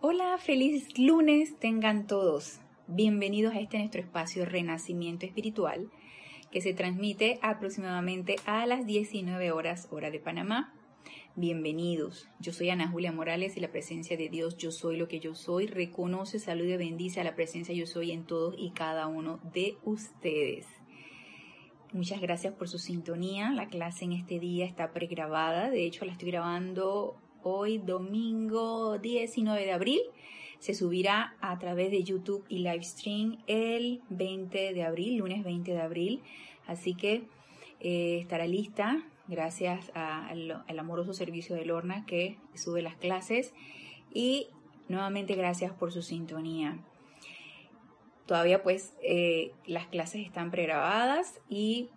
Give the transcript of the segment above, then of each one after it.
Hola, feliz lunes tengan todos. Bienvenidos a este nuestro espacio Renacimiento Espiritual que se transmite aproximadamente a las 19 horas hora de Panamá. Bienvenidos. Yo soy Ana Julia Morales y la presencia de Dios, yo soy lo que yo soy, reconoce, salude, bendice a la presencia yo soy en todos y cada uno de ustedes. Muchas gracias por su sintonía. La clase en este día está pregrabada. De hecho, la estoy grabando hoy domingo 19 de abril. Se subirá a través de YouTube y Livestream el 20 de abril, lunes 20 de abril. Así que eh, estará lista gracias al, amoroso servicio de Lorna que sube las clases. Y nuevamente gracias por su sintonía. Todavía pues eh, las clases están pregrabadas y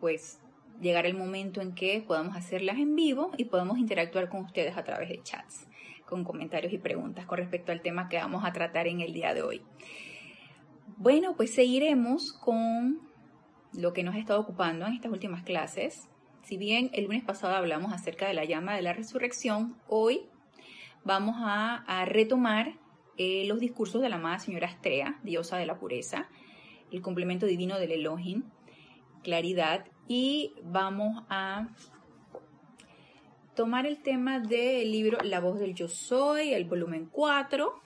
pues llegará el momento en que podamos hacerlas en vivo y podamos interactuar con ustedes a través de chats, con comentarios y preguntas con respecto al tema que vamos a tratar en el día de hoy. Bueno, pues seguiremos con lo que nos ha estado ocupando en estas últimas clases. Si bien el lunes pasado hablamos acerca de la llama de la resurrección, hoy vamos a, retomar eh, los discursos de la amada señora Astrea, diosa de la pureza, el complemento divino del Elohim, claridad y vamos a tomar el tema del libro La voz del yo soy, el volumen 4.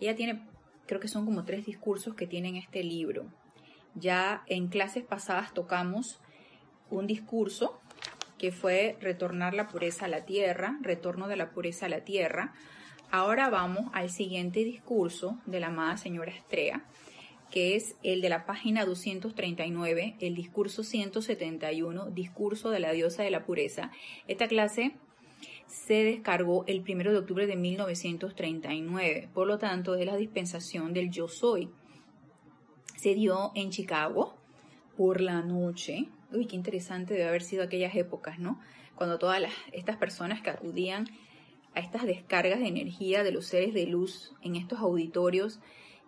Ella tiene, creo que son como tres discursos que tienen este libro. Ya en clases pasadas tocamos un discurso que fue retornar la pureza a la tierra, retorno de la pureza a la tierra. Ahora vamos al siguiente discurso de la amada señora Estrella, que es el de la página 239, el discurso 171, discurso de la diosa de la pureza. Esta clase se descargó el 1 de octubre de 1939, por lo tanto es la dispensación del yo soy. Se dio en Chicago por la noche. Uy, qué interesante debe haber sido aquellas épocas, ¿no? Cuando todas estas personas que acudían a estas descargas de energía de los seres de luz en estos auditorios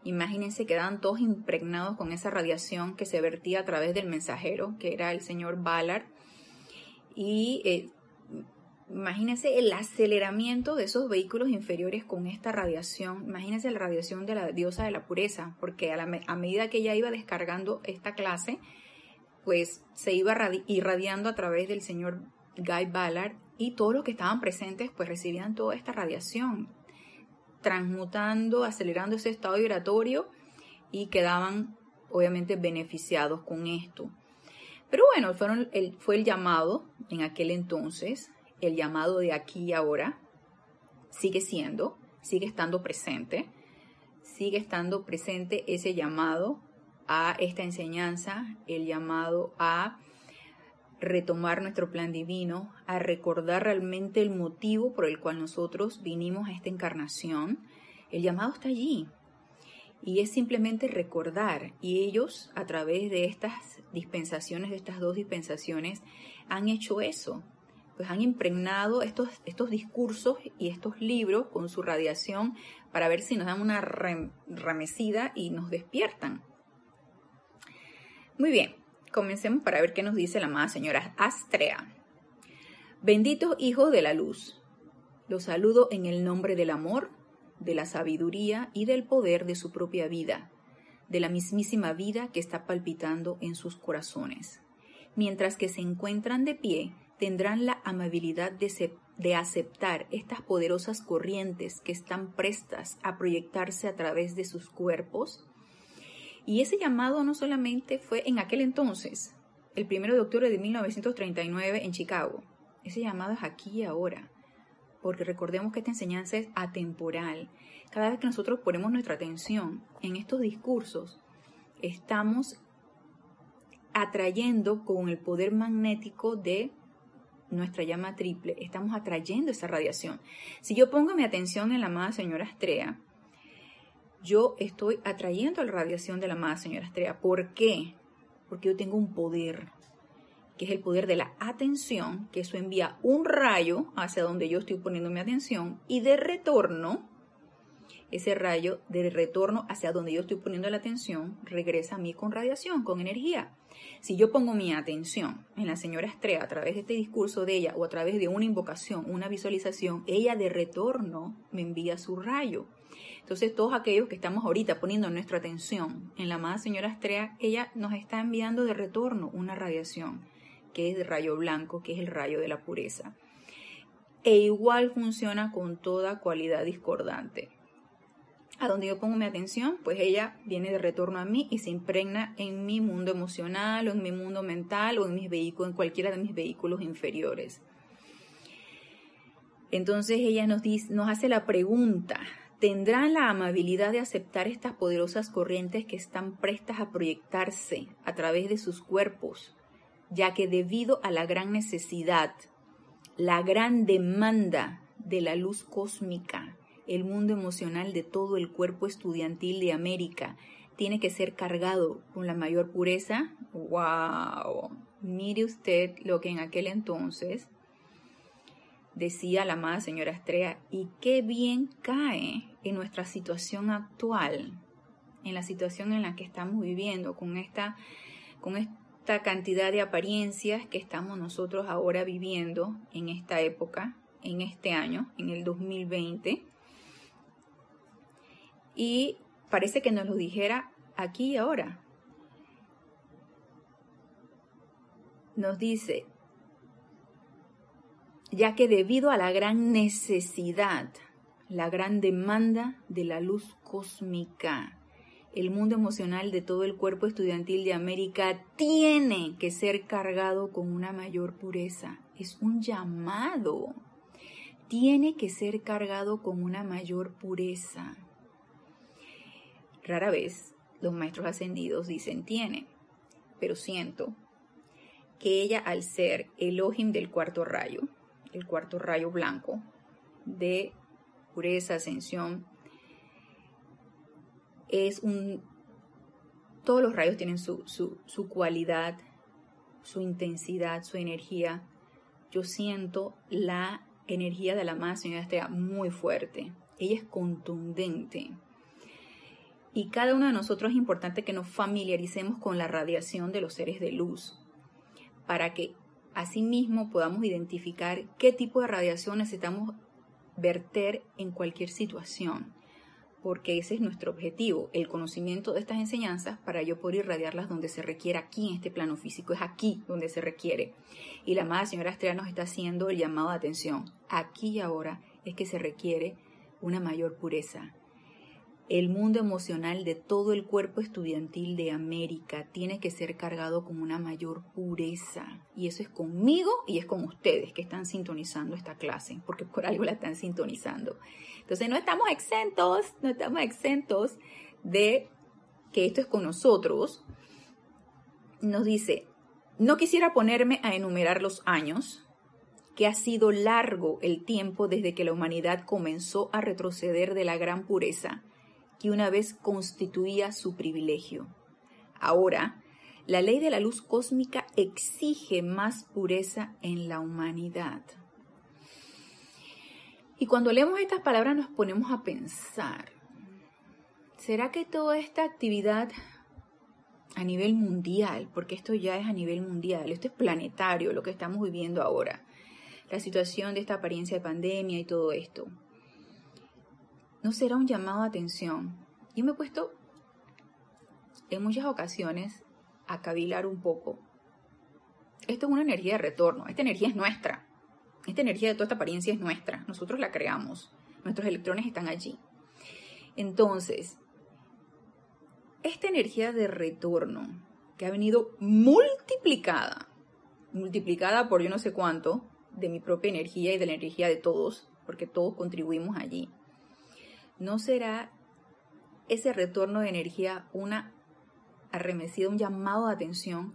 Imagínense, quedaban todos impregnados con esa radiación que se vertía a través del mensajero, que era el señor Ballard. Y eh, imagínense el aceleramiento de esos vehículos inferiores con esta radiación. Imagínense la radiación de la diosa de la pureza, porque a, a medida que ella iba descargando esta clase, pues se iba irradiando a través del señor Guy Ballard y todos los que estaban presentes pues recibían toda esta radiación transmutando, acelerando ese estado vibratorio y quedaban obviamente beneficiados con esto. Pero bueno, fueron el, fue el llamado en aquel entonces, el llamado de aquí y ahora, sigue siendo, sigue estando presente, sigue estando presente ese llamado a esta enseñanza, el llamado a retomar nuestro plan divino, a recordar realmente el motivo por el cual nosotros vinimos a esta encarnación, el llamado está allí. Y es simplemente recordar. Y ellos, a través de estas dispensaciones, de estas dos dispensaciones, han hecho eso. Pues han impregnado estos, estos discursos y estos libros con su radiación para ver si nos dan una remecida y nos despiertan. Muy bien, Comencemos para ver qué nos dice la amada señora Astrea. Benditos hijos de la luz, los saludo en el nombre del amor, de la sabiduría y del poder de su propia vida, de la mismísima vida que está palpitando en sus corazones. Mientras que se encuentran de pie, tendrán la amabilidad de, de, aceptar estas poderosas corrientes que están prestas a proyectarse a través de sus cuerpos y ese llamado no solamente fue en aquel entonces, el primero de octubre de 1939 en Chicago. Ese llamado es aquí y ahora. Porque recordemos que esta enseñanza es atemporal. Cada vez que nosotros ponemos nuestra atención en estos discursos, estamos atrayendo con el poder magnético de nuestra llama triple, estamos atrayendo esa radiación. Si yo pongo mi atención en la amada señora Astrea, yo estoy atrayendo la radiación de la amada señora Estrella. ¿Por qué? Porque yo tengo un poder, que es el poder de la atención, que eso envía un rayo hacia donde yo estoy poniendo mi atención y de retorno, ese rayo de retorno hacia donde yo estoy poniendo la atención regresa a mí con radiación, con energía. Si yo pongo mi atención en la señora Estrella a través de este discurso de ella o a través de una invocación, una visualización, ella de retorno me envía su rayo. Entonces, todos aquellos que estamos ahorita poniendo nuestra atención en la amada señora Estrella, ella nos está enviando de retorno una radiación, que es de rayo blanco, que es el rayo de la pureza. E igual funciona con toda cualidad discordante a donde yo pongo mi atención, pues ella viene de retorno a mí y se impregna en mi mundo emocional o en mi mundo mental o en mis vehículos, en cualquiera de mis vehículos inferiores. Entonces ella nos, dice, nos hace la pregunta, ¿tendrán la amabilidad de aceptar estas poderosas corrientes que están prestas a proyectarse a través de sus cuerpos? Ya que debido a la gran necesidad, la gran demanda de la luz cósmica el mundo emocional de todo el cuerpo estudiantil de América tiene que ser cargado con la mayor pureza. ¡Wow! Mire usted lo que en aquel entonces decía la amada señora Estrella, y qué bien cae en nuestra situación actual, en la situación en la que estamos viviendo, con esta, con esta cantidad de apariencias que estamos nosotros ahora viviendo en esta época, en este año, en el 2020 y parece que nos lo dijera aquí y ahora. Nos dice, ya que debido a la gran necesidad, la gran demanda de la luz cósmica, el mundo emocional de todo el cuerpo estudiantil de América tiene que ser cargado con una mayor pureza. Es un llamado. Tiene que ser cargado con una mayor pureza. Rara vez los maestros ascendidos dicen tiene, pero siento que ella al ser el Elohim del cuarto rayo, el cuarto rayo blanco de pureza, ascensión, es un... Todos los rayos tienen su, su, cualidad, su intensidad, su energía. Yo siento la energía de la más señora Estrella muy fuerte. Ella es contundente. Y cada uno de nosotros es importante que nos familiaricemos con la radiación de los seres de luz para que asimismo podamos identificar qué tipo de radiación necesitamos verter en cualquier situación, porque ese es nuestro objetivo, el conocimiento de estas enseñanzas para yo poder irradiarlas donde se requiera aquí en este plano físico, es aquí donde se requiere. Y la amada señora Estrella nos está haciendo el llamado de atención, aquí y ahora es que se requiere una mayor pureza, el mundo emocional de todo el cuerpo estudiantil de América tiene que ser cargado con una mayor pureza. Y eso es conmigo y es con ustedes que están sintonizando esta clase, porque por algo la están sintonizando. Entonces no estamos exentos, no estamos exentos de que esto es con nosotros. Nos dice, no quisiera ponerme a enumerar los años, que ha sido largo el tiempo desde que la humanidad comenzó a retroceder de la gran pureza que una vez constituía su privilegio. Ahora, la ley de la luz cósmica exige más pureza en la humanidad. Y cuando leemos estas palabras nos ponemos a pensar, ¿será que toda esta actividad a nivel mundial, porque esto ya es a nivel mundial, esto es planetario, lo que estamos viviendo ahora, la situación de esta apariencia de pandemia y todo esto, no será un llamado de atención. Yo me he puesto en muchas ocasiones a cavilar un poco. Esto es una energía de retorno, esta energía es nuestra. Esta energía de toda esta apariencia es nuestra, nosotros la creamos, nuestros electrones están allí. Entonces, esta energía de retorno que ha venido multiplicada, multiplicada por yo no sé cuánto, de mi propia energía y de la energía de todos, porque todos contribuimos allí ¿no será ese retorno de energía una arremetida, un llamado de atención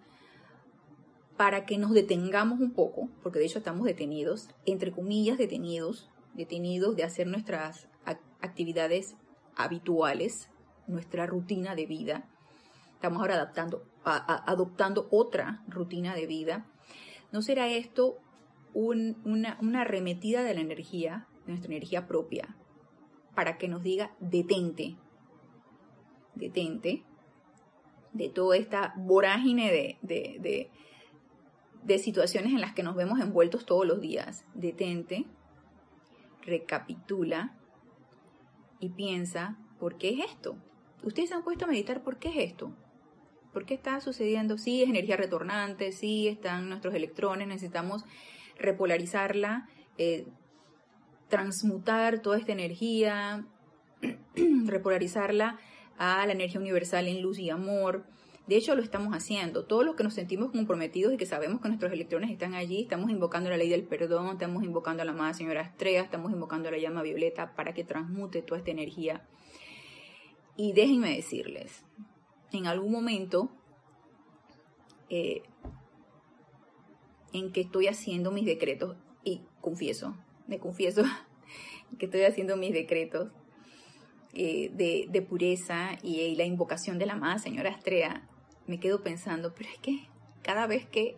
para que nos detengamos un poco, porque de hecho estamos detenidos, entre comillas detenidos, detenidos de hacer nuestras actividades habituales, nuestra rutina de vida. Estamos ahora adaptando, adoptando otra rutina de vida. ¿No será esto una, una arremetida de la energía, de nuestra energía propia, para que nos diga detente, detente de toda esta vorágine de, de, de, situaciones en las que nos vemos envueltos todos los días. Detente, recapitula y piensa, ¿por qué es esto? Ustedes se han puesto a meditar, ¿por qué es esto? ¿Por qué está sucediendo? Sí, es energía retornante, sí, están nuestros electrones, necesitamos repolarizarla, eh, transmutar toda esta energía, repolarizarla a la energía universal en luz y amor. De hecho, lo estamos haciendo. Todos los que nos sentimos comprometidos y que sabemos que nuestros electrones están allí, estamos invocando la ley del perdón, estamos invocando a la amada señora Estrella, estamos invocando a la llama violeta para que transmute toda esta energía. Y déjenme decirles, en algún momento eh, en que estoy haciendo mis decretos, y confieso, me confieso que estoy haciendo mis decretos eh, de, pureza y, la invocación de la amada señora Estrella, me quedo pensando, pero es que cada vez que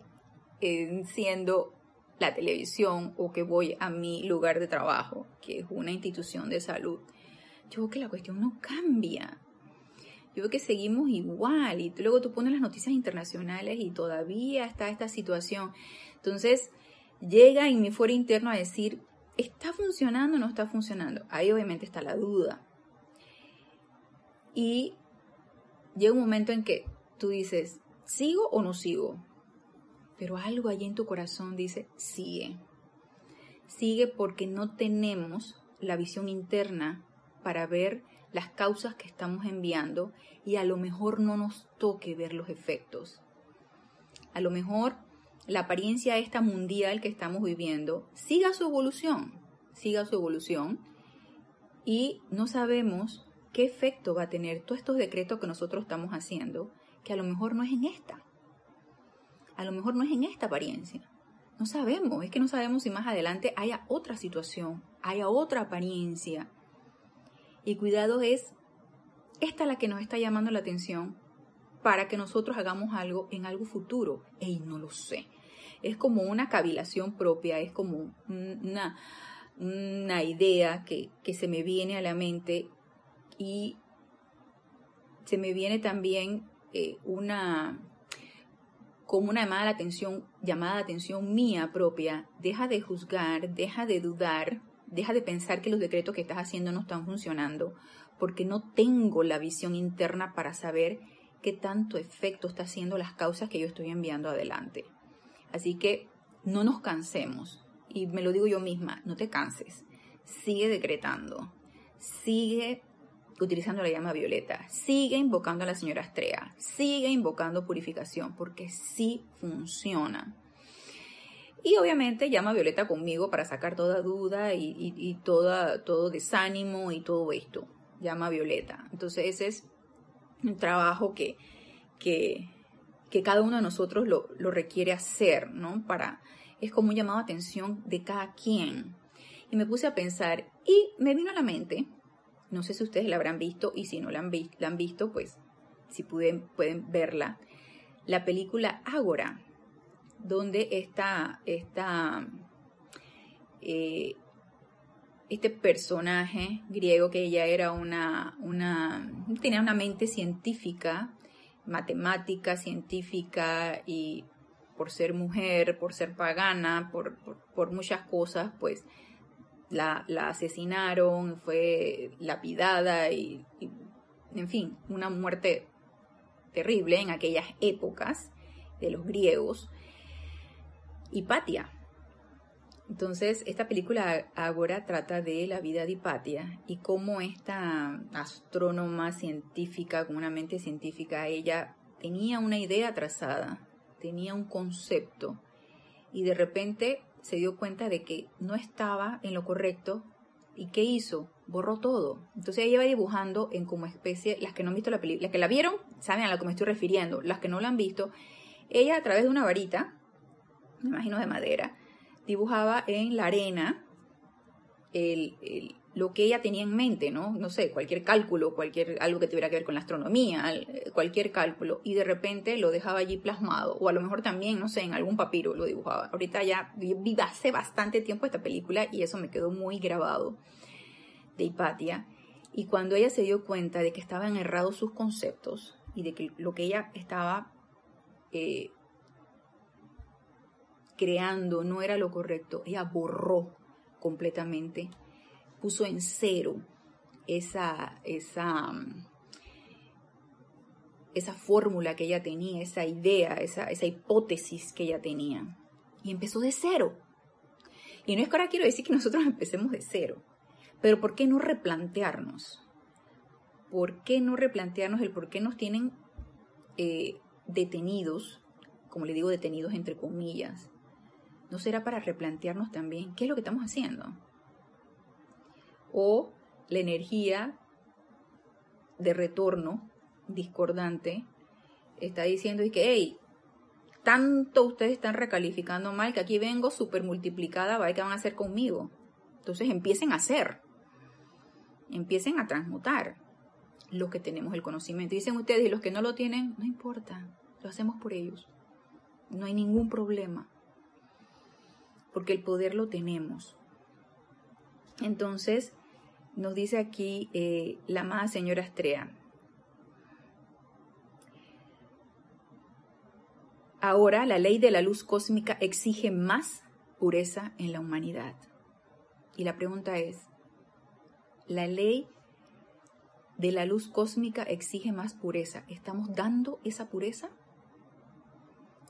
enciendo la televisión o que voy a mi lugar de trabajo, que es una institución de salud, yo veo que la cuestión no cambia. Yo veo que seguimos igual y luego tú pones las noticias internacionales y todavía está esta situación. Entonces llega en mi fuero interno a decir, ¿está funcionando o no está funcionando? Ahí obviamente está la duda. Y llega un momento en que tú dices, ¿sigo o no sigo? Pero algo allí en tu corazón dice, sigue. Sigue porque no tenemos la visión interna para ver las causas que estamos enviando y a lo mejor no nos toque ver los efectos. A lo mejor la apariencia esta mundial que estamos viviendo siga su evolución, siga su evolución y no sabemos qué efecto va a tener todos estos decretos que nosotros estamos haciendo, que a lo mejor no es en esta. A lo mejor no es en esta apariencia. No sabemos, es que no sabemos si más adelante haya otra situación, haya otra apariencia. Y cuidado es, esta la que nos está llamando la atención para que nosotros hagamos algo en algo futuro. Ey, no lo sé. Es como una cavilación propia, es como una, una idea que, que se me viene a la mente y se me viene también eh, una como una llamada de atención, llamada de atención mía propia, deja de juzgar, deja de dudar, deja de pensar que los decretos que estás haciendo no están funcionando, porque no tengo la visión interna para saber qué tanto efecto está haciendo las causas que yo estoy enviando adelante. Así que no nos cansemos, y me lo digo yo misma, no te canses, sigue decretando, sigue utilizando la llama violeta, sigue invocando a la señora Estrella, sigue invocando purificación, porque sí funciona. Y obviamente llama violeta conmigo para sacar toda duda y, toda, todo desánimo y todo esto. Llama violeta. Entonces ese es un trabajo que, que, que cada uno de nosotros lo, lo, requiere hacer, ¿no? Para, es como un llamado a atención de cada quien. Y me puse a pensar y me vino a la mente no sé si ustedes la habrán visto y si no la han, la han visto, pues si pueden, pueden verla. La película Ágora, donde está, está eh, este personaje griego que ella era una, una, tenía una mente científica, matemática, científica y por ser mujer, por ser pagana, por, por muchas cosas, pues la, asesinaron, fue lapidada y, en fin, una muerte terrible en aquellas épocas de los griegos. Hipatia. Entonces, esta película ahora trata de la vida de Hipatia y cómo esta astrónoma científica, con una mente científica, ella tenía una idea trazada, tenía un concepto y de repente se dio cuenta de que no estaba en lo correcto y ¿qué hizo? Borró todo. Entonces ella va dibujando en como especie, las que no han visto la película, las que la vieron saben a lo que me estoy refiriendo, las que no la han visto, ella a través de una varita, me imagino de madera, dibujaba en la arena el, lo que ella tenía en mente, ¿no? No sé, cualquier cálculo, cualquier algo que tuviera que ver con la astronomía, cualquier cálculo, y de repente lo dejaba allí plasmado, o a lo mejor también, no sé, en algún papiro lo dibujaba. Ahorita ya vi hace bastante tiempo esta película y eso me quedó muy grabado. de Hipatia, y cuando ella se dio cuenta de que estaban errados sus conceptos y de que lo que ella estaba eh, creando no era lo correcto, ella borró completamente, puso en cero esa, esa, esa fórmula que ella tenía, esa idea, esa, esa hipótesis que ella tenía. Y empezó de cero. Y no es que ahora quiero decir que nosotros empecemos de cero, pero ¿por qué no replantearnos? ¿Por qué no replantearnos el por qué nos tienen eh, detenidos, como le digo detenidos entre comillas? ¿No será para replantearnos también qué es lo que estamos haciendo? O la energía de retorno discordante está diciendo y que, hey, tanto ustedes están recalificando mal que aquí vengo súper multiplicada, ¿va? ¿qué van a hacer conmigo? Entonces empiecen a hacer, empiecen a transmutar los que tenemos el conocimiento. Dicen ustedes, y los que no lo tienen, no importa, lo hacemos por ellos. No hay ningún problema, porque el poder lo tenemos. Entonces, nos dice aquí eh, la amada señora Estrella. Ahora la ley de la luz cósmica exige más pureza en la humanidad. Y la pregunta es, ¿la ley de la luz cósmica exige más pureza? ¿Estamos dando esa pureza?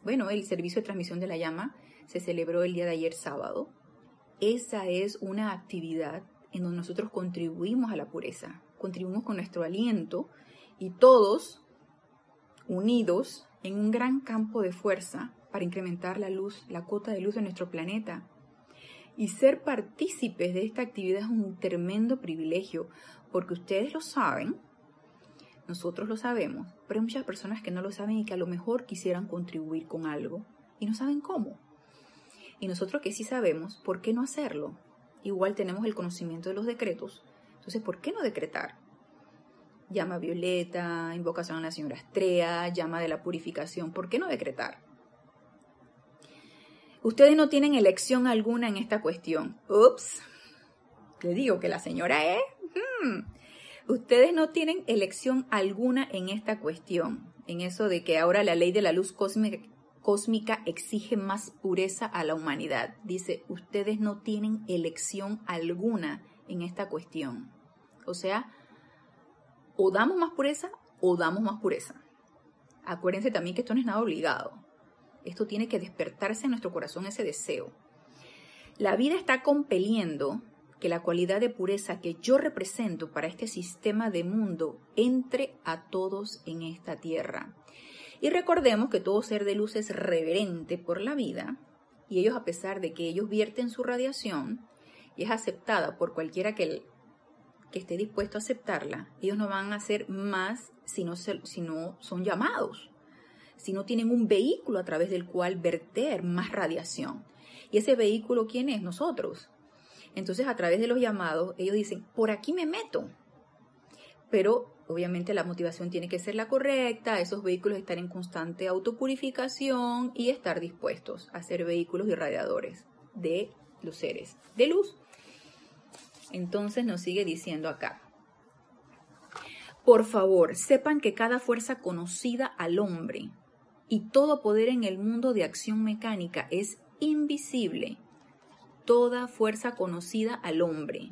Bueno, el servicio de transmisión de la llama se celebró el día de ayer sábado. Esa es una actividad en donde nosotros contribuimos a la pureza, contribuimos con nuestro aliento y todos unidos en un gran campo de fuerza para incrementar la luz, la cuota de luz de nuestro planeta. Y ser partícipes de esta actividad es un tremendo privilegio, porque ustedes lo saben, nosotros lo sabemos, pero hay muchas personas que no lo saben y que a lo mejor quisieran contribuir con algo y no saben cómo. Y nosotros que sí sabemos, ¿por qué no hacerlo? Igual tenemos el conocimiento de los decretos, entonces ¿por qué no decretar? llama violeta, invocación a la señora Estrella, llama de la purificación. ¿Por qué no decretar? Ustedes no tienen elección alguna en esta cuestión. Ups, le digo que la señora es... Hmm. Ustedes no tienen elección alguna en esta cuestión, en eso de que ahora la ley de la luz cósmica, cósmica exige más pureza a la humanidad. Dice, ustedes no tienen elección alguna en esta cuestión. O sea, o damos más pureza o damos más pureza. Acuérdense también que esto no es nada obligado. Esto tiene que despertarse en nuestro corazón ese deseo. La vida está compeliendo que la cualidad de pureza que yo represento para este sistema de mundo entre a todos en esta tierra. Y recordemos que todo ser de luz es reverente por la vida, y ellos a pesar de que ellos vierten su radiación, y es aceptada por cualquiera que que esté dispuesto a aceptarla, ellos no van a hacer más si no, si no son llamados, si no tienen un vehículo a través del cual verter más radiación. ¿Y ese vehículo quién es? Nosotros. Entonces, a través de los llamados, ellos dicen, por aquí me meto. Pero obviamente la motivación tiene que ser la correcta, esos vehículos estar en constante autopurificación y estar dispuestos a ser vehículos irradiadores de los seres de luz. Entonces nos sigue diciendo acá. Por favor, sepan que cada fuerza conocida al hombre y todo poder en el mundo de acción mecánica es invisible. Toda fuerza conocida al hombre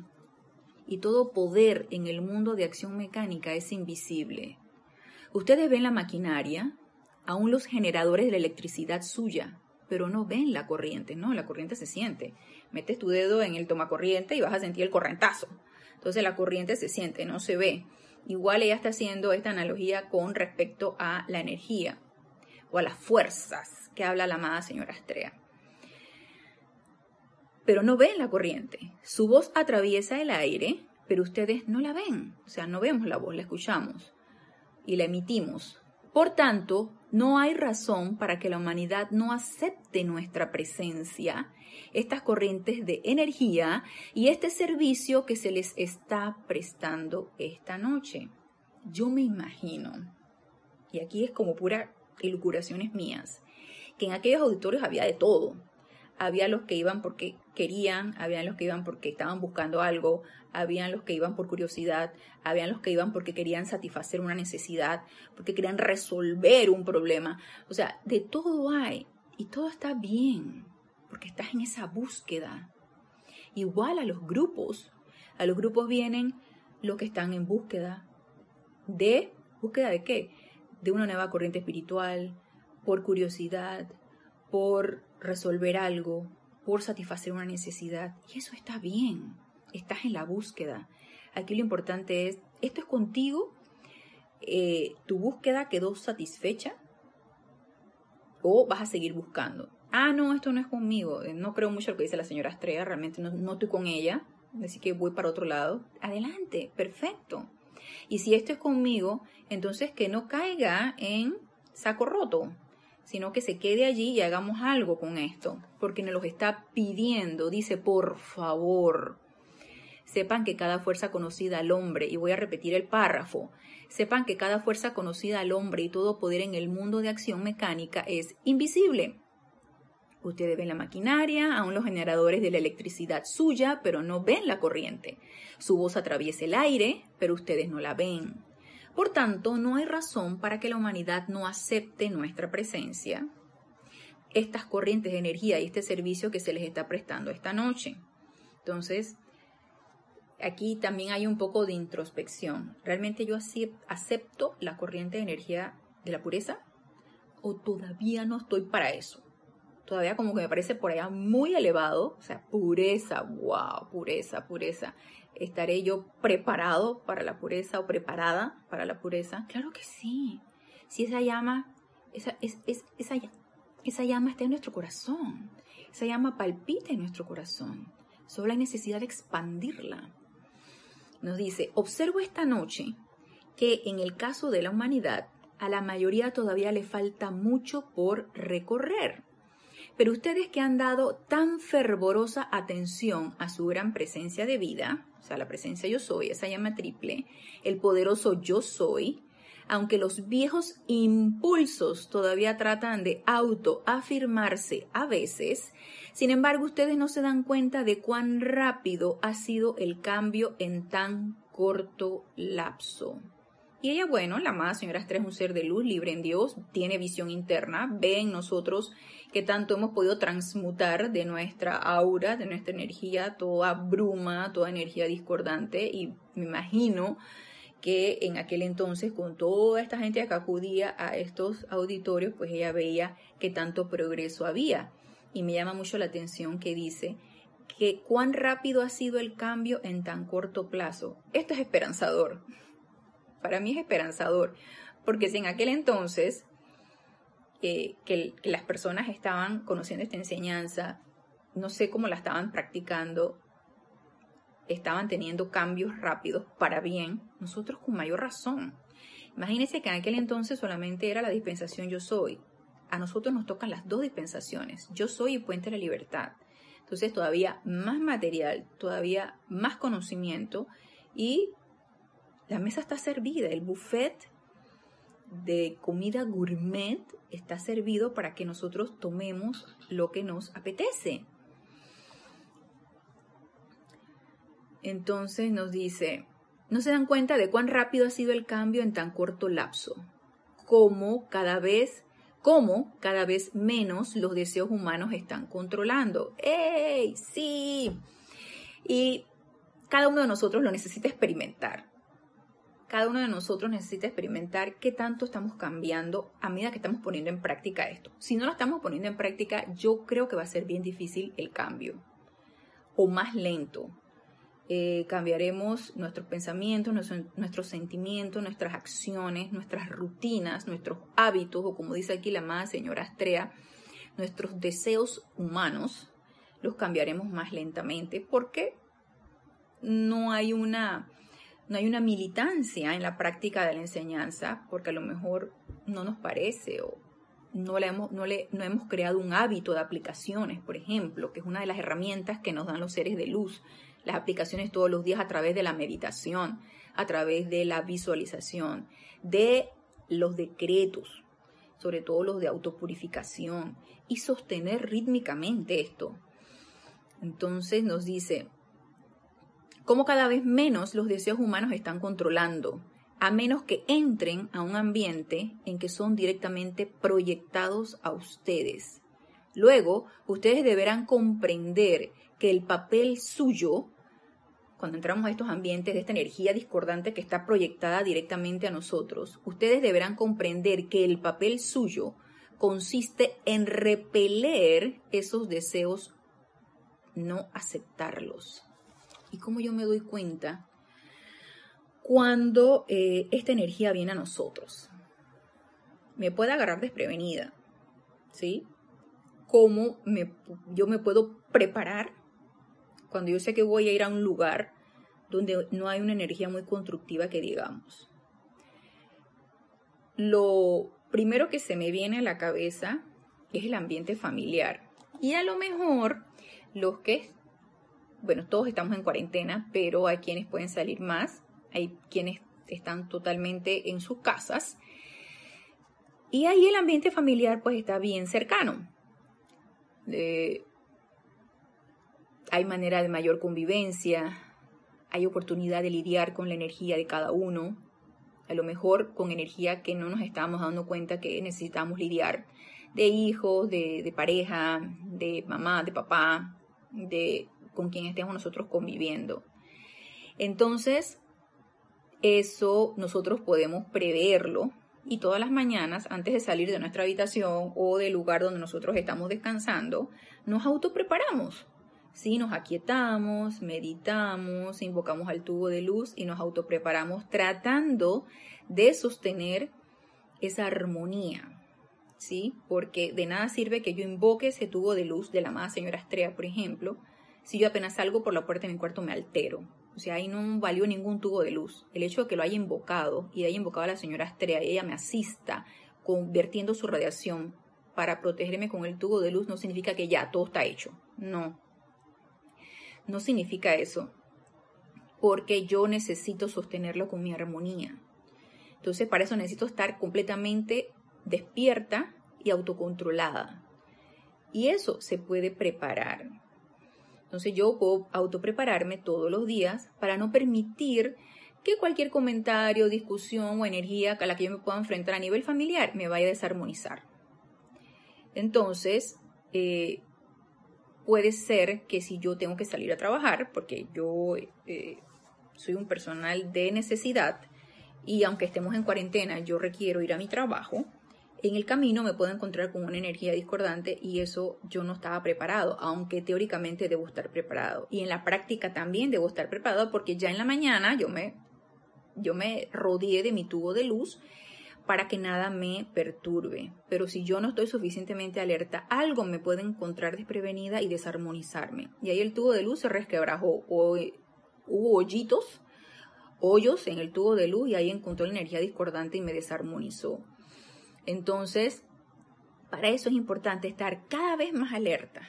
y todo poder en el mundo de acción mecánica es invisible. Ustedes ven la maquinaria, aún los generadores de la electricidad suya, pero no ven la corriente, ¿no? La corriente se siente metes tu dedo en el tomacorriente y vas a sentir el correntazo. Entonces la corriente se siente, no se ve. Igual ella está haciendo esta analogía con respecto a la energía o a las fuerzas que habla la amada señora Estrella. Pero no ven la corriente. Su voz atraviesa el aire, pero ustedes no la ven. O sea, no vemos la voz, la escuchamos y la emitimos. Por tanto, no hay razón para que la humanidad no acepte nuestra presencia estas corrientes de energía y este servicio que se les está prestando esta noche. Yo me imagino, y aquí es como pura elucuraciones mías, que en aquellos auditorios había de todo. Había los que iban porque querían, habían los que iban porque estaban buscando algo, habían los que iban por curiosidad, habían los que iban porque querían satisfacer una necesidad, porque querían resolver un problema. O sea, de todo hay y todo está bien, porque estás en esa búsqueda. Igual a los grupos, a los grupos vienen los que están en búsqueda de, búsqueda de qué? De una nueva corriente espiritual, por curiosidad, por resolver algo, por satisfacer una necesidad. Y eso está bien, estás en la búsqueda. Aquí lo importante es, ¿esto es contigo? Eh, ¿Tu búsqueda quedó satisfecha? ¿O vas a seguir buscando? Ah, no, esto no es conmigo. Eh, no creo mucho lo que dice la señora Estrella, realmente no, no estoy con ella, así que voy para otro lado. Adelante, perfecto. Y si esto es conmigo, entonces que no caiga en saco roto, sino que se quede allí y hagamos algo con esto, porque nos lo está pidiendo, dice, por favor. Sepan que cada fuerza conocida al hombre, y voy a repetir el párrafo, sepan que cada fuerza conocida al hombre y todo poder en el mundo de acción mecánica es invisible. Ustedes ven la maquinaria, aún los generadores de la electricidad suya, pero no ven la corriente. Su voz atraviesa el aire, pero ustedes no la ven. Por tanto, no hay razón para que la humanidad no acepte nuestra presencia, estas corrientes de energía y este servicio que se les está prestando esta noche. Entonces, aquí también hay un poco de introspección. ¿Realmente yo acepto la corriente de energía de la pureza? ¿O todavía no estoy para eso? Todavía como que me parece por allá muy elevado. O sea, pureza, wow, pureza, pureza. ¿Estaré yo preparado para la pureza o preparada para la pureza? Claro que sí. Si esa llama, esa, es, esa, esa llama está en nuestro corazón, esa llama palpita en nuestro corazón. Solo hay necesidad de expandirla. Nos dice, observo esta noche que en el caso de la humanidad, a la mayoría todavía le falta mucho por recorrer. Pero ustedes que han dado tan fervorosa atención a su gran presencia de vida, o sea, la presencia yo soy, esa llama triple, el poderoso yo soy, aunque los viejos impulsos todavía tratan de autoafirmarse a veces, sin embargo ustedes no se dan cuenta de cuán rápido ha sido el cambio en tan corto lapso. Y ella, bueno, la amada señora Estrella es un ser de luz, libre en Dios, tiene visión interna, ve en nosotros que tanto hemos podido transmutar de nuestra aura, de nuestra energía, toda bruma, toda energía discordante y me imagino que en aquel entonces con toda esta gente que acudía a estos auditorios, pues ella veía que tanto progreso había. Y me llama mucho la atención que dice que cuán rápido ha sido el cambio en tan corto plazo. Esto es esperanzador. Para mí es esperanzador, porque si en aquel entonces que, las personas estaban conociendo esta enseñanza, no sé cómo la estaban practicando, estaban teniendo cambios rápidos para bien, nosotros con mayor razón. Imagínense que en aquel entonces solamente era la dispensación yo soy. A nosotros nos tocan las dos dispensaciones, yo soy y puente de la libertad. Entonces todavía más material, todavía más conocimiento y la mesa está servida, el buffet de comida gourmet está servido para que nosotros tomemos lo que nos apetece. Entonces nos dice, no se dan cuenta de cuán rápido ha sido el cambio en tan corto lapso, como cada vez, cómo cada vez menos los deseos humanos están controlando. ¡Ey! Sí. Y cada uno de nosotros lo necesita experimentar cada uno de nosotros necesita experimentar qué tanto estamos cambiando a medida que estamos poniendo en práctica esto. Si no lo estamos poniendo en práctica, yo creo que va a ser bien difícil el cambio o más lento. Eh, cambiaremos nuestros pensamientos, nuestros sentimientos, nuestras acciones, nuestras rutinas, nuestros hábitos, o como dice aquí la amada señora Astrea, nuestros deseos humanos, los cambiaremos más lentamente porque no hay una no hay una militancia en la práctica de la enseñanza, porque a lo mejor no nos parece o no, hemos, no, le, no hemos creado un hábito de aplicaciones, por ejemplo, que es una de las herramientas que nos dan los seres de luz. Las aplicaciones todos los días a través de la meditación, a través de la visualización, de los decretos. sobre todo los de autopurificación, y sostener rítmicamente esto. Entonces nos dice, cómo cada vez menos los deseos humanos están controlando, a menos que entren a un ambiente en que son directamente proyectados a ustedes. Luego, ustedes deberán comprender que el papel suyo, cuando entramos a estos ambientes de esta energía discordante que está proyectada directamente a nosotros, ustedes deberán comprender que el papel suyo consiste en repeler esos deseos, no aceptarlos. ¿Y cómo yo me doy cuenta cuando eh, esta energía viene a nosotros? Me puede agarrar desprevenida, ¿sí? ¿Cómo yo me puedo preparar cuando yo sé que voy a ir a un lugar donde no hay una energía muy constructiva que digamos? Lo primero que se me viene a la cabeza es el ambiente familiar. Y a lo mejor los que bueno, todos estamos en cuarentena, pero hay quienes pueden salir más, hay quienes están totalmente en sus casas. Y ahí el ambiente familiar pues está bien cercano. Hay manera de mayor convivencia, hay oportunidad de lidiar con la energía de cada uno, a lo mejor con energía que no nos estamos dando cuenta que necesitamos lidiar, de hijos, de pareja, de mamá, de papá, de con quien estemos nosotros conviviendo. Entonces, eso nosotros podemos preverlo y todas las mañanas, antes de salir de nuestra habitación o del lugar donde nosotros estamos descansando, nos autopreparamos. ¿sí? Nos aquietamos, meditamos, invocamos al tubo de luz y nos autopreparamos tratando de sostener esa armonía. ¿sí? Porque de nada sirve que yo invoque ese tubo de luz de la amada señora Estrella, por ejemplo, si yo apenas salgo por la puerta de mi cuarto me altero. O sea, ahí no valió ningún tubo de luz. El hecho de que lo haya invocado y haya invocado a la señora Astrea y ella me asista convirtiendo su radiación para protegerme con el tubo de luz no significa que ya todo está hecho. No. No significa eso. Porque yo necesito sostenerlo con mi armonía. Entonces, para eso necesito estar completamente despierta y autocontrolada. Y eso se puede preparar. Entonces yo puedo autoprepararme todos los días para no permitir que cualquier comentario, discusión o energía a la que yo me pueda enfrentar a nivel familiar me vaya a desarmonizar. Entonces, eh, puede ser que si yo tengo que salir a trabajar, porque yo eh, soy un personal de necesidad y aunque estemos en cuarentena, yo requiero ir a mi trabajo, en el camino me puedo encontrar con una energía discordante y eso yo no estaba preparado, aunque teóricamente debo estar preparado. Y en la práctica también debo estar preparado porque ya en la mañana yo me, yo me rodeé de mi tubo de luz para que nada me perturbe. Pero si yo no estoy suficientemente alerta, algo me puede encontrar desprevenida y desarmonizarme. Y ahí el tubo de luz se resquebrajó o hubo hoyitos, hoyos en el tubo de luz y ahí encontró la energía discordante y me desarmonizó. Entonces, para eso es importante estar cada vez más alerta,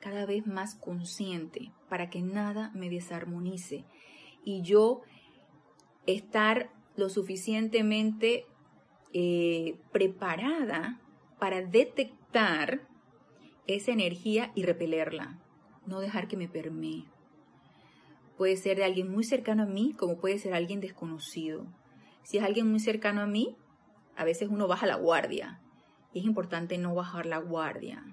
cada vez más consciente, para que nada me desarmonice y yo estar lo suficientemente eh, preparada para detectar esa energía y repelerla, no dejar que me permee. Puede ser de alguien muy cercano a mí como puede ser alguien desconocido. Si es alguien muy cercano a mí, a veces uno baja la guardia y es importante no bajar la guardia,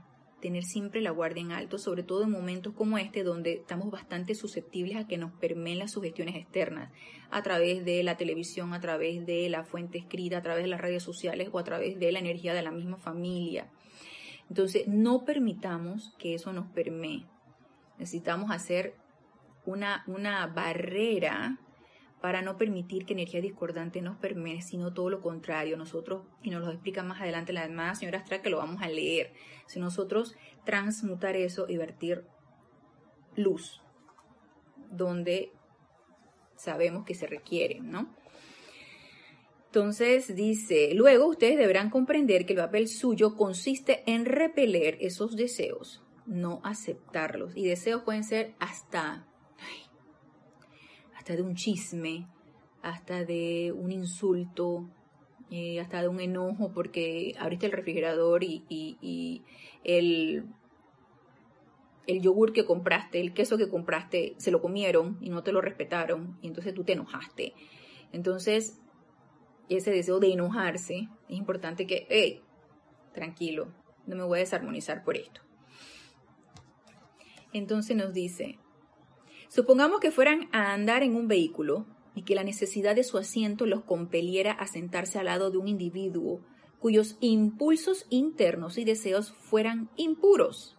tener siempre la guardia en alto, sobre todo en momentos como este donde estamos bastante susceptibles a que nos permeen las sugestiones externas a través de la televisión, a través de la fuente escrita, a través de las redes sociales o a través de la energía de la misma familia. Entonces, no permitamos que eso nos permee. Necesitamos hacer una, una barrera para no permitir que energía discordante nos permee, sino todo lo contrario. Nosotros, y nos lo explica más adelante la hermana señora Astral, que lo vamos a leer, si nosotros transmutar eso y vertir luz, donde sabemos que se requiere, ¿no? Entonces dice, luego ustedes deberán comprender que el papel suyo consiste en repeler esos deseos, no aceptarlos. Y deseos pueden ser hasta de un chisme, hasta de un insulto, eh, hasta de un enojo porque abriste el refrigerador y, y el, el yogur que compraste, el queso que compraste, se lo comieron y no te lo respetaron y entonces tú te enojaste. Entonces, ese deseo de enojarse, es importante que, hey, tranquilo, no me voy a desarmonizar por esto. Entonces nos dice, supongamos que fueran a andar en un vehículo y que la necesidad de su asiento los compeliera a sentarse al lado de un individuo cuyos impulsos internos y deseos fueran impuros.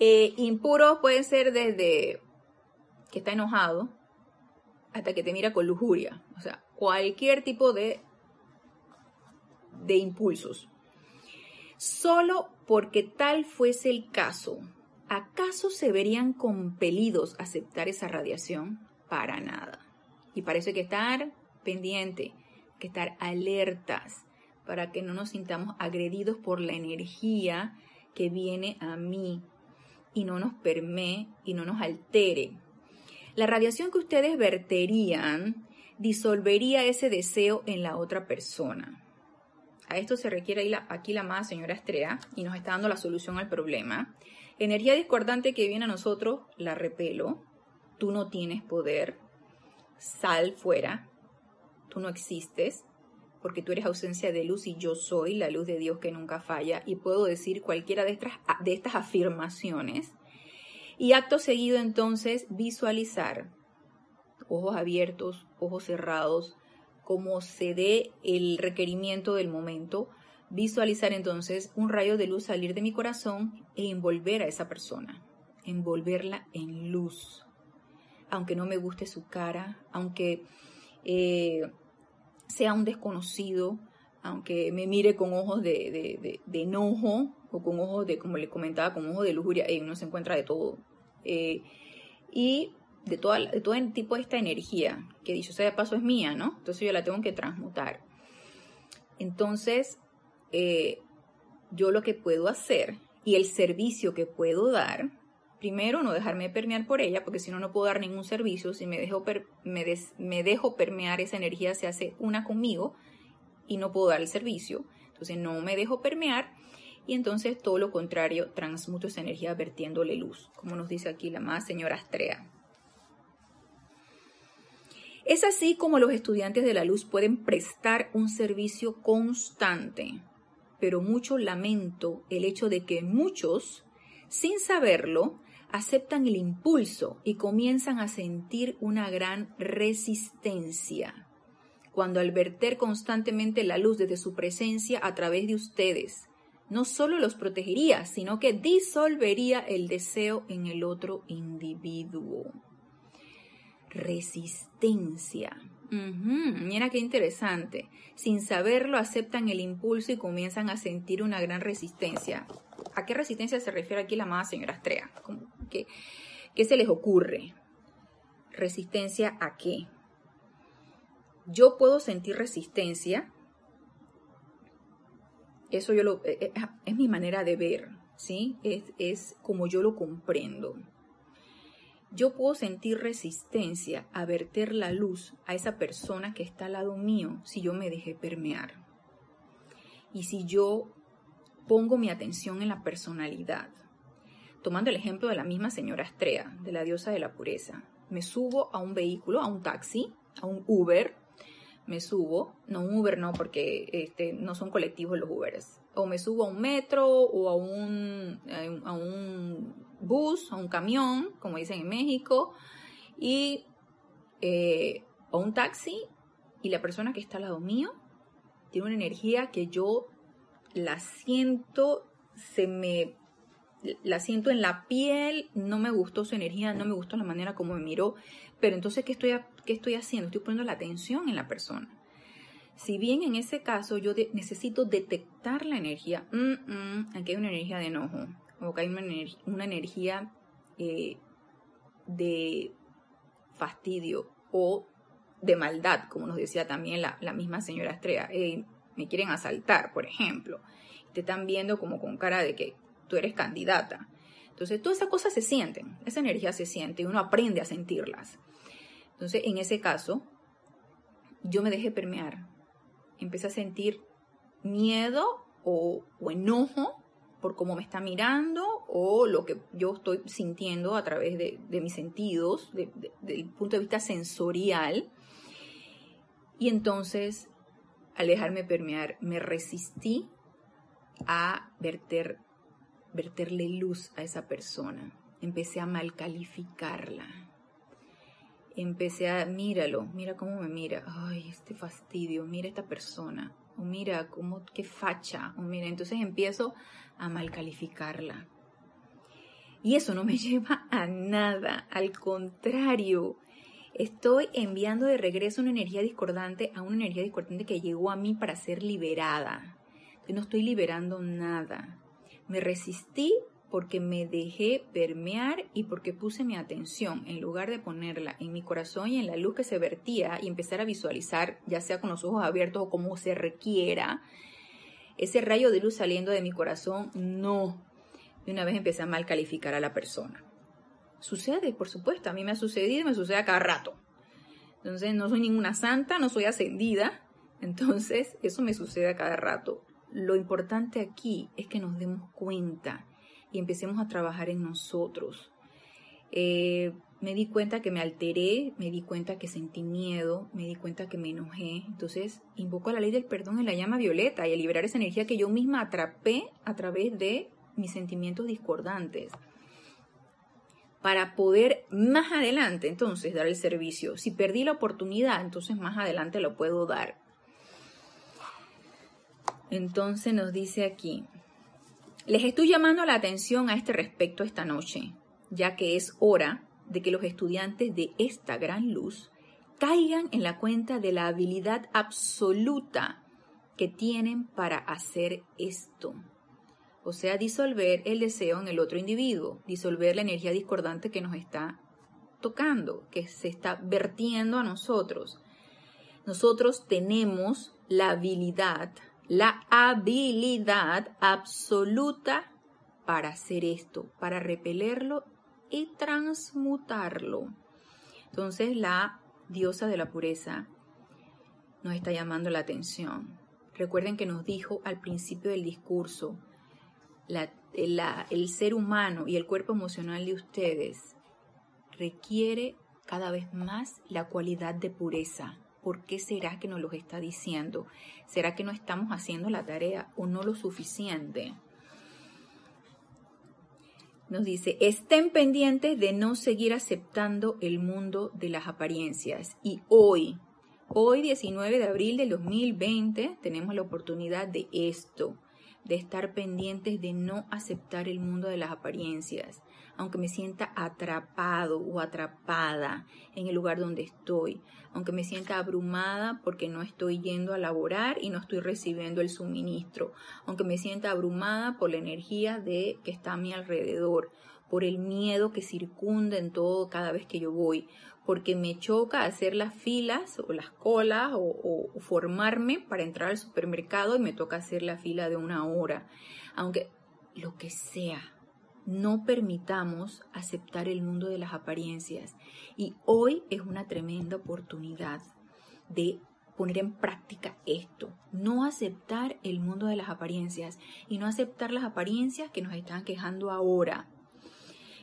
Eh, impuros pueden ser desde que está enojado hasta que te mira con lujuria. O sea, cualquier tipo de, de impulsos. Solo porque tal fuese el caso, ¿acaso se verían compelidos a aceptar esa radiación? Para nada. Y parece que estar pendiente, que estar alertas para que no nos sintamos agredidos por la energía que viene a mí y no nos permee y no nos altere. La radiación que ustedes verterían disolvería ese deseo en la otra persona. A esto se requiere aquí la más señora Estrella y nos está dando la solución al problema. Energía discordante que viene a nosotros, la repelo. Tú no tienes poder. Sal fuera. Tú no existes porque tú eres ausencia de luz y yo soy la luz de Dios que nunca falla y puedo decir cualquiera de estas, de estas afirmaciones. Y acto seguido entonces visualizar, ojos abiertos, ojos cerrados, como se dé el requerimiento del momento, visualizar entonces un rayo de luz salir de mi corazón e envolver a esa persona, envolverla en luz. Aunque no me guste su cara, aunque eh, sea un desconocido, aunque me mire con ojos de, enojo o con ojos de, como le comentaba, con ojos de lujuria, y uno se encuentra de todo. Eh, y de, todo tipo de esta energía, que dicho sea de paso es mía, ¿no? Entonces yo la tengo que transmutar. Entonces, eh, yo lo que puedo hacer y el servicio que puedo dar primero, no dejarme permear por ella, porque si no, no puedo dar ningún servicio. Si me dejo, me, dejo permear esa energía, se hace una conmigo y no puedo dar el servicio. Entonces, no me dejo permear y entonces todo lo contrario, transmuto esa energía vertiéndole luz, como nos dice aquí la más señora Astrea. Es así como los estudiantes de la luz pueden prestar un servicio constante, pero mucho lamento el hecho de que muchos, sin saberlo, aceptan el impulso y comienzan a sentir una gran resistencia. Cuando al verter constantemente la luz desde su presencia a través de ustedes, no solo los protegería, sino que disolvería el deseo en el otro individuo. Resistencia. Mira qué interesante. Sin saberlo aceptan el impulso y comienzan a sentir una gran resistencia. ¿A qué resistencia se refiere aquí la amada señora Astrea? ¿Qué, ¿Qué se les ocurre? ¿Resistencia a qué? Yo puedo sentir resistencia. Eso yo lo, eh, eh, es, mi manera de ver, ¿sí? Es, es como yo lo comprendo. Yo puedo sentir resistencia a verter la luz a esa persona que está al lado mío si yo me dejé permear. Y si yo pongo mi atención en la personalidad. Tomando el ejemplo de la misma señora Astrea, de la diosa de la pureza, me subo a un vehículo, a un taxi, a un Uber, me subo, no un Uber no, porque este, no son colectivos los Ubers, o me subo a un metro o a un, a un bus, a un camión, como dicen en México, y eh, a un taxi, y la persona que está al lado mío tiene una energía que yo la siento, se me, la siento en la piel, no me gustó su energía, no me gustó la manera como me miró, pero entonces, ¿qué estoy, qué estoy haciendo? Estoy poniendo la atención en la persona. Si bien en ese caso yo necesito detectar la energía, mm, mm, aquí hay una energía de enojo, o que hay una, energía eh, de fastidio o de maldad, como nos decía también la, misma señora Estrella. Me quieren asaltar, por ejemplo. Te están viendo como con cara de que tú eres candidata. Entonces, todas esas cosas se sienten, esa energía se siente y uno aprende a sentirlas. Entonces, en ese caso, yo me dejé permear empecé a sentir miedo o, enojo por cómo me está mirando o lo que yo estoy sintiendo a través de, mis sentidos, desde el punto de vista sensorial. Y entonces, al dejarme permear, me resistí a verter, verterle luz a esa persona. Empecé a mal calificarla. Empecé a, míralo, mira cómo me mira. Ay, este fastidio, mira esta persona. O mira cómo, qué facha. O mira, entonces empiezo a mal calificarla. Y eso no me lleva a nada. Al contrario, estoy enviando de regreso una energía discordante a una energía discordante que llegó a mí para ser liberada no estoy liberando nada. Me resistí porque me dejé permear y porque puse mi atención, en lugar de ponerla en mi corazón y en la luz que se vertía y empezar a visualizar, ya sea con los ojos abiertos o como se requiera, ese rayo de luz saliendo de mi corazón, no. De una vez empecé a mal calificar a la persona. Sucede, por supuesto, a mí me ha sucedido y me sucede a cada rato. Entonces, no soy ninguna santa, no soy ascendida. Entonces, eso me sucede a cada rato. Lo importante aquí es que nos demos cuenta y empecemos a trabajar en nosotros. Eh, me di cuenta que me alteré, me di cuenta que sentí miedo, me di cuenta que me enojé. Entonces invoco a la ley del perdón en la llama violeta y a liberar esa energía que yo misma atrapé a través de mis sentimientos discordantes. Para poder más adelante entonces dar el servicio. Si perdí la oportunidad, entonces más adelante lo puedo dar. Entonces nos dice aquí, les estoy llamando la atención a este respecto esta noche, ya que es hora de que los estudiantes de esta gran luz caigan en la cuenta de la habilidad absoluta que tienen para hacer esto. O sea, disolver el deseo en el otro individuo, disolver la energía discordante que nos está tocando, que se está vertiendo a nosotros. Nosotros tenemos la habilidad la habilidad absoluta para hacer esto, para repelerlo y transmutarlo. Entonces la diosa de la pureza nos está llamando la atención. Recuerden que nos dijo al principio del discurso, el ser humano y el cuerpo emocional de ustedes requiere cada vez más la cualidad de pureza. ¿Por qué será que nos lo está diciendo? ¿Será que no estamos haciendo la tarea o no lo suficiente? Nos dice, estén pendientes de no seguir aceptando el mundo de las apariencias. Y hoy, hoy 19 de abril del 2020, tenemos la oportunidad de esto, de estar pendientes de no aceptar el mundo de las apariencias, aunque me sienta atrapado o atrapada en el lugar donde estoy, aunque me sienta abrumada porque no estoy yendo a laborar y no estoy recibiendo el suministro, aunque me sienta abrumada por la energía de que está a mi alrededor, por el miedo que circunda en todo cada vez que yo voy, porque me choca hacer las filas o las colas o, o, formarme para entrar al supermercado y me toca hacer la fila de una hora, aunque lo que sea, no permitamos aceptar el mundo de las apariencias. Y hoy es una tremenda oportunidad de poner en práctica esto, no aceptar el mundo de las apariencias y no aceptar las apariencias que nos están quejando ahora.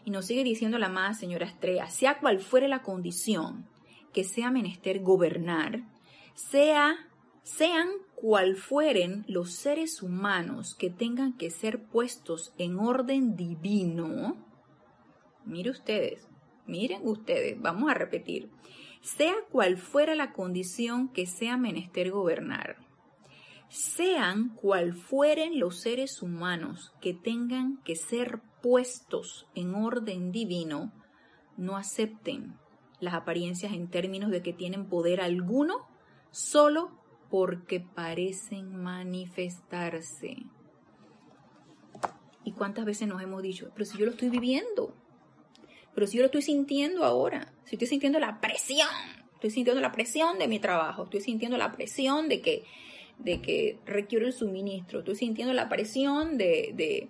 Y nos sigue diciendo la más señora Estrella, sea cual fuere la condición que sea menester gobernar, sea sean cual fueren los seres humanos que tengan que ser puestos en orden divino, mire ustedes, miren ustedes, vamos a repetir, sea cual fuera la condición que sea menester gobernar, sean cual fueren los seres humanos que tengan que ser puestos en orden divino, no acepten las apariencias en términos de que tienen poder alguno solo porque parecen manifestarse. ¿Y cuántas veces nos hemos dicho, pero si yo lo estoy viviendo, pero si yo lo estoy sintiendo ahora, si estoy sintiendo la presión, estoy sintiendo la presión de mi trabajo, estoy sintiendo la presión de que, de que requiero el suministro, estoy sintiendo la presión de, de,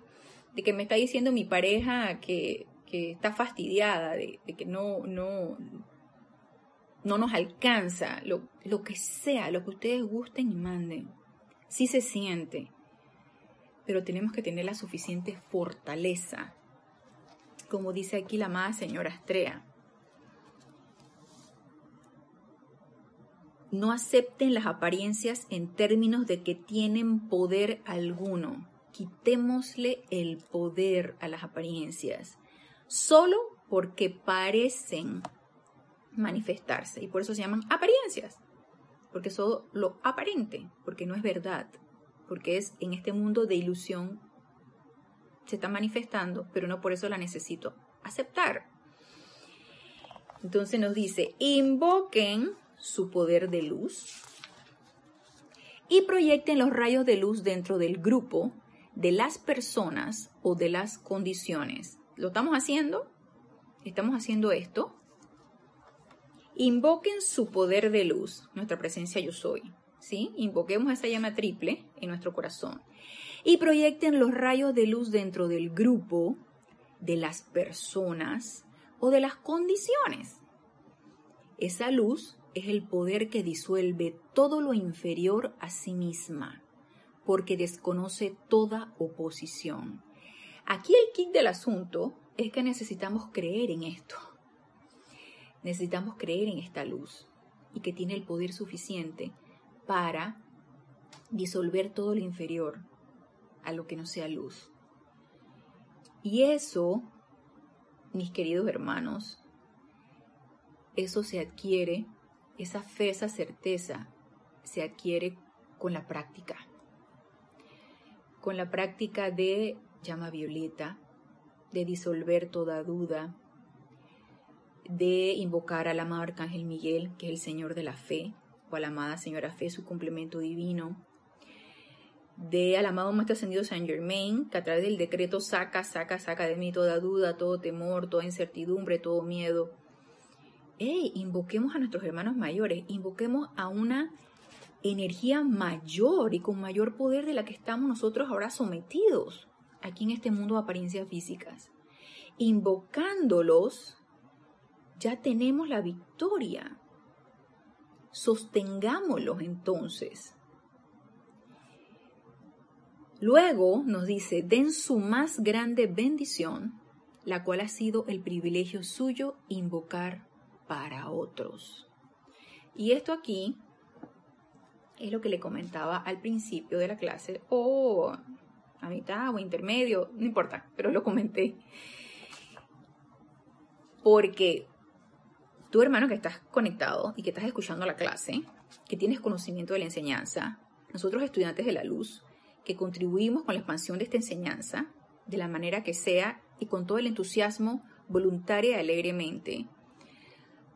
de que me está diciendo mi pareja que, que está fastidiada, de, de que no, no, no nos alcanza, lo, lo que sea, lo que ustedes gusten y manden. Sí se siente, pero tenemos que tener la suficiente fortaleza. Como dice aquí la amada señora Astrea, no acepten las apariencias en términos de que tienen poder alguno. Quitémosle el poder a las apariencias, solo porque parecen manifestarse. Y por eso se llaman apariencias, porque es lo aparente, porque no es verdad, porque es en este mundo de ilusión se está manifestando, pero no por eso la necesito aceptar. Entonces nos dice, invoquen su poder de luz y proyecten los rayos de luz dentro del grupo, de las personas o de las condiciones. ¿Lo estamos haciendo? ¿Estamos haciendo esto? Invoquen su poder de luz, nuestra presencia yo soy. ¿Sí? Invoquemos esa llama triple en nuestro corazón. Y proyecten los rayos de luz dentro del grupo, de las personas o de las condiciones. Esa luz es el poder que disuelve todo lo inferior a sí misma, porque desconoce toda oposición. Aquí el kit del asunto es que necesitamos creer en esto. Necesitamos creer en esta luz y que tiene el poder suficiente para disolver todo lo inferior a lo que no sea luz. Y eso, mis queridos hermanos, eso se adquiere esa fe, esa certeza se adquiere con la práctica. Con la práctica de llama violeta, de disolver toda duda, de invocar al amado Arcángel Miguel, que es el Señor de la Fe, o a la amada Señora Fe, su complemento divino, de al amado Maestro Ascendido Saint Germain, que a través del decreto saca, saca, saca de mí toda duda, todo temor, toda incertidumbre, todo miedo, hey, invoquemos a nuestros hermanos mayores, invoquemos a una energía mayor y con mayor poder de la que estamos nosotros ahora sometidos aquí en este mundo de apariencias físicas. Invocándolos, ya tenemos la victoria. Sostengámoslos entonces. Luego nos dice, den su más grande bendición, la cual ha sido el privilegio suyo invocar para otros. Y esto aquí es lo que le comentaba al principio de la clase, o a mitad o intermedio, no importa, pero lo comenté. Porque tu hermano que estás conectado y que estás escuchando la clase, que tienes conocimiento de la enseñanza, nosotros estudiantes de la luz, que contribuimos con la expansión de esta enseñanza, de la manera que sea y con todo el entusiasmo, voluntaria y alegremente,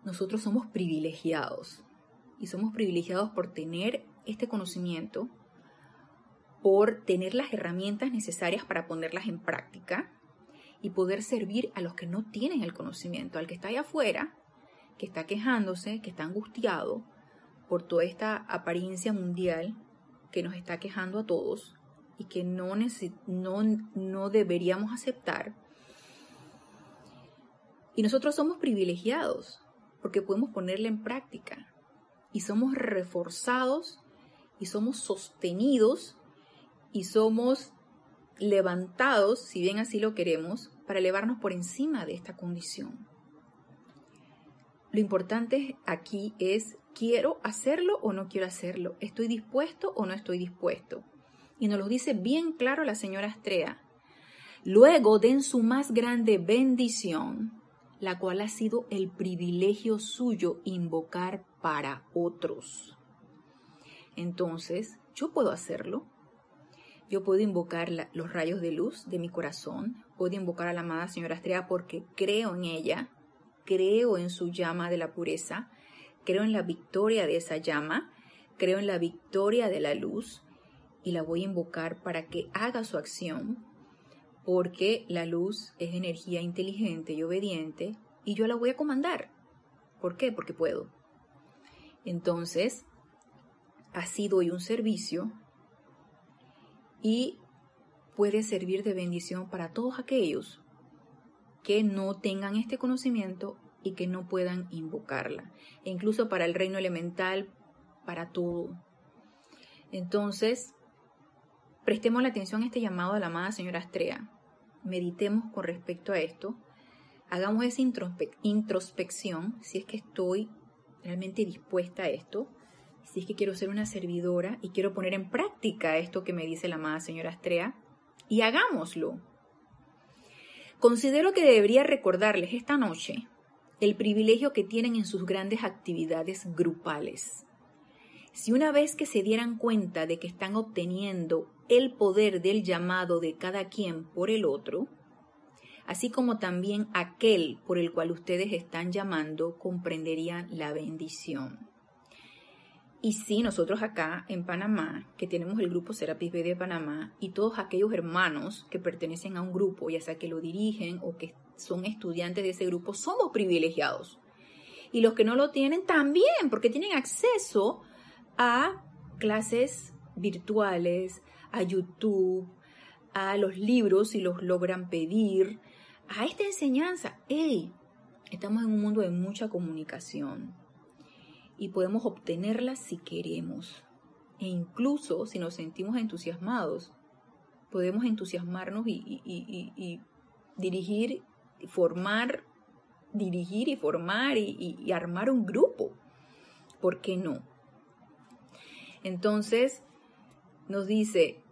nosotros somos privilegiados. Y somos privilegiados por tener este conocimiento, por tener las herramientas necesarias para ponerlas en práctica y poder servir a los que no tienen el conocimiento, al que está allá afuera, que está quejándose, que está angustiado por toda esta apariencia mundial que nos está quejando a todos y que no, no, no deberíamos aceptar. Y nosotros somos privilegiados porque podemos ponerla en práctica y somos reforzados y somos sostenidos y somos levantados, si bien así lo queremos, para elevarnos por encima de esta condición. Lo importante aquí es, ¿quiero hacerlo o no quiero hacerlo? ¿Estoy dispuesto o no estoy dispuesto? Y nos lo dice bien claro la señora Astrea. Luego den su más grande bendición la cual ha sido el privilegio suyo invocar para otros. Entonces, yo puedo hacerlo. Yo puedo invocar los rayos de luz de mi corazón, puedo invocar a la amada señora Estrella porque creo en ella, creo en su llama de la pureza, creo en la victoria de esa llama, creo en la victoria de la luz y la voy a invocar para que haga su acción porque la luz es energía inteligente y obediente y yo la voy a comandar. ¿Por qué? Porque puedo. Entonces, así doy un servicio y puede servir de bendición para todos aquellos que no tengan este conocimiento y que no puedan invocarla. E incluso para el reino elemental, para todo. Entonces, prestemos la atención a este llamado de la amada señora Astrea. Meditemos con respecto a esto. Hagamos esa introspección, si es que estoy realmente dispuesta a esto, si es que quiero ser una servidora y quiero poner en práctica esto que me dice la amada señora Astrea, y hagámoslo. Considero que debería recordarles esta noche el privilegio que tienen en sus grandes actividades grupales. Si una vez que se dieran cuenta de que están obteniendo el poder del llamado de cada quien por el otro, así como también aquel por el cual ustedes están llamando, comprenderían la bendición. Y sí, nosotros acá en Panamá, que tenemos el grupo Serapis B de Panamá, y todos aquellos hermanos que pertenecen a un grupo, ya sea que lo dirigen o que son estudiantes de ese grupo, somos privilegiados. Y los que no lo tienen también, porque tienen acceso a clases virtuales, a YouTube, a los libros si los logran pedir, a esta enseñanza. ¡Ey! Estamos en un mundo de mucha comunicación y podemos obtenerla si queremos. E incluso si nos sentimos entusiasmados, podemos entusiasmarnos y, dirigir, formar, dirigir y formar y, armar un grupo. ¿Por qué no? Entonces, nos dice,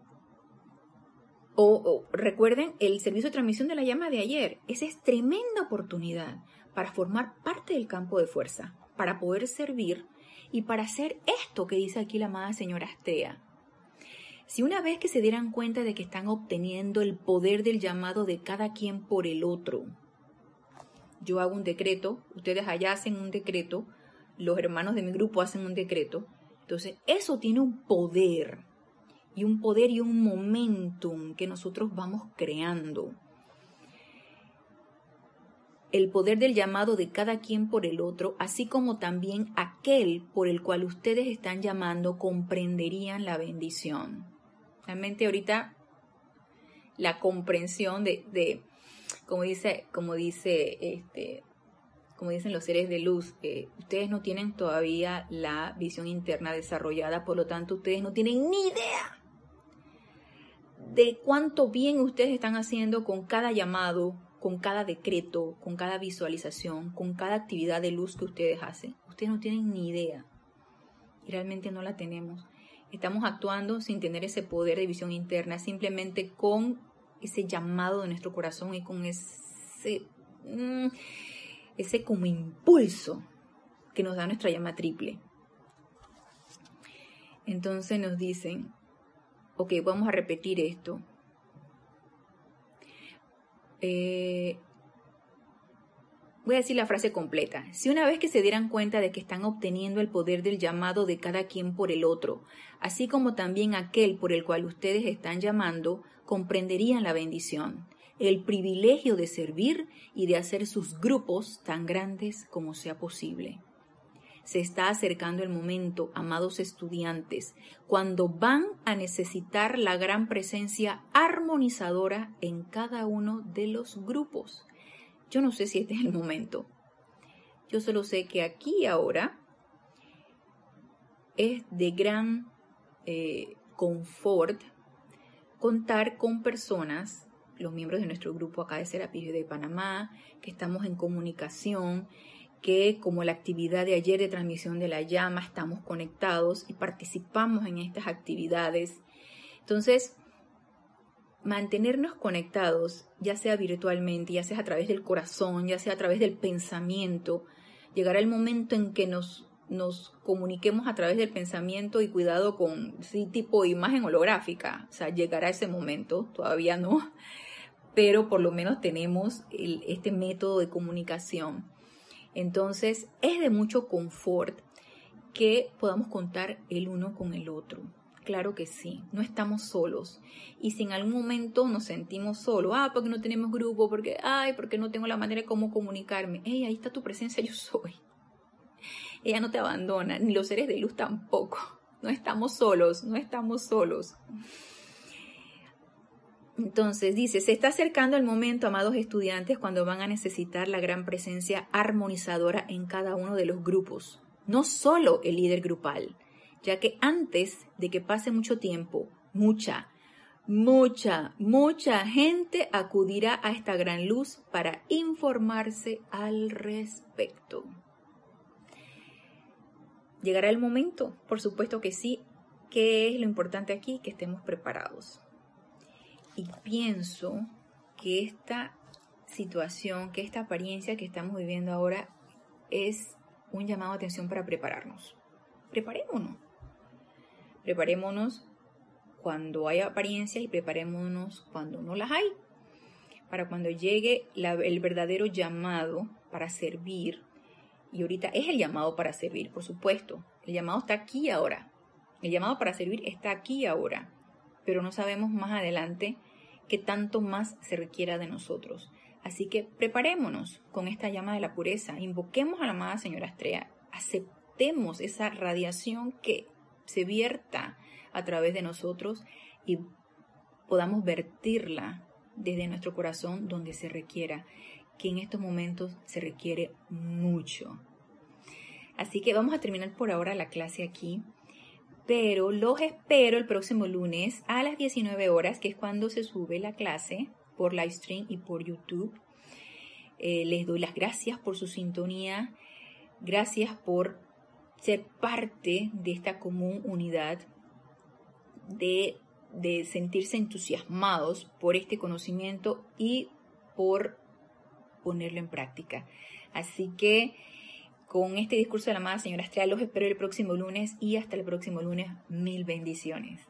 o, recuerden el servicio de transmisión de la llama de ayer, esa es tremenda oportunidad para formar parte del campo de fuerza para poder servir y para hacer esto que dice aquí la amada señora Astea. Si una vez que se dieran cuenta de que están obteniendo el poder del llamado de cada quien por el otro, yo hago un decreto, ustedes allá hacen un decreto, los hermanos de mi grupo hacen un decreto, entonces eso tiene un poder y un poder y un momentum que nosotros vamos creando el poder del llamado de cada quien por el otro, así como también aquel por el cual ustedes están llamando, comprenderían la bendición. Realmente ahorita la comprensión de, como dice, como dice, este, como dicen los seres de luz, eh, ustedes no tienen todavía la visión interna desarrollada, por lo tanto ustedes no tienen ni idea de cuánto bien ustedes están haciendo con cada llamado, con cada decreto, con cada visualización, con cada actividad de luz que ustedes hacen. Ustedes no tienen ni idea. Realmente no la tenemos. Estamos actuando sin tener ese poder de visión interna, simplemente con ese llamado de nuestro corazón y con ese, mm, ese como impulso que nos da nuestra llama triple. Entonces nos dicen, ok, vamos a repetir esto. Eh, voy a decir la frase completa. Si una vez que se dieran cuenta de que están obteniendo el poder del llamado de cada quien por el otro, así como también aquel por el cual ustedes están llamando, comprenderían la bendición, el privilegio de servir y de hacer sus grupos tan grandes como sea posible. Se está acercando el momento, amados estudiantes, cuando van a necesitar la gran presencia armonizadora en cada uno de los grupos. Yo no sé si este es el momento. Yo solo sé que aquí ahora es de gran eh, confort contar con personas, los miembros de nuestro grupo acá de Serapis de Panamá, que estamos en comunicación, que como la actividad de ayer de transmisión de la llama estamos conectados y participamos en estas actividades. Entonces, mantenernos conectados, ya sea virtualmente, ya sea a través del corazón, ya sea a través del pensamiento, llegará el momento en que nos, nos comuniquemos a través del pensamiento y cuidado con sí, tipo imagen holográfica, o sea, llegará ese momento, todavía no, pero por lo menos tenemos este método de comunicación. Entonces es de mucho confort que podamos contar el uno con el otro. Claro que sí, no estamos solos. Y si en algún momento nos sentimos solos, ah, porque no tenemos grupo, porque, ay, porque no tengo la manera de cómo comunicarme, hey, ahí está tu presencia, yo soy. Ella no te abandona, ni los seres de luz tampoco. No estamos solos, no estamos solos. Entonces dice, se está acercando el momento, amados estudiantes, cuando van a necesitar la gran presencia armonizadora en cada uno de los grupos, no solo el líder grupal, ya que antes de que pase mucho tiempo, mucha, mucha, mucha gente acudirá a esta gran luz para informarse al respecto. ¿Llegará el momento? Por supuesto que sí. ¿Qué es lo importante aquí? Que estemos preparados. Y pienso que esta situación, que esta apariencia que estamos viviendo ahora es un llamado a atención para prepararnos. Preparémonos. Preparémonos cuando hay apariencias y preparémonos cuando no las hay. Para cuando llegue el verdadero llamado para servir. Y ahorita es el llamado para servir, por supuesto. El llamado está aquí ahora. El llamado para servir está aquí ahora pero no sabemos más adelante qué tanto más se requiera de nosotros. Así que preparémonos con esta llama de la pureza, invoquemos a la amada señora Estrella, aceptemos esa radiación que se vierta a través de nosotros y podamos vertirla desde nuestro corazón donde se requiera, que en estos momentos se requiere mucho. Así que vamos a terminar por ahora la clase aquí pero los espero el próximo lunes a las 19 horas, que es cuando se sube la clase por live stream y por YouTube. Eh, les doy las gracias por su sintonía, gracias por ser parte de esta común unidad, de, de sentirse entusiasmados por este conocimiento y por ponerlo en práctica. Así que con este discurso de la amada señora Estrella. Los espero el próximo lunes y hasta el próximo lunes. Mil bendiciones.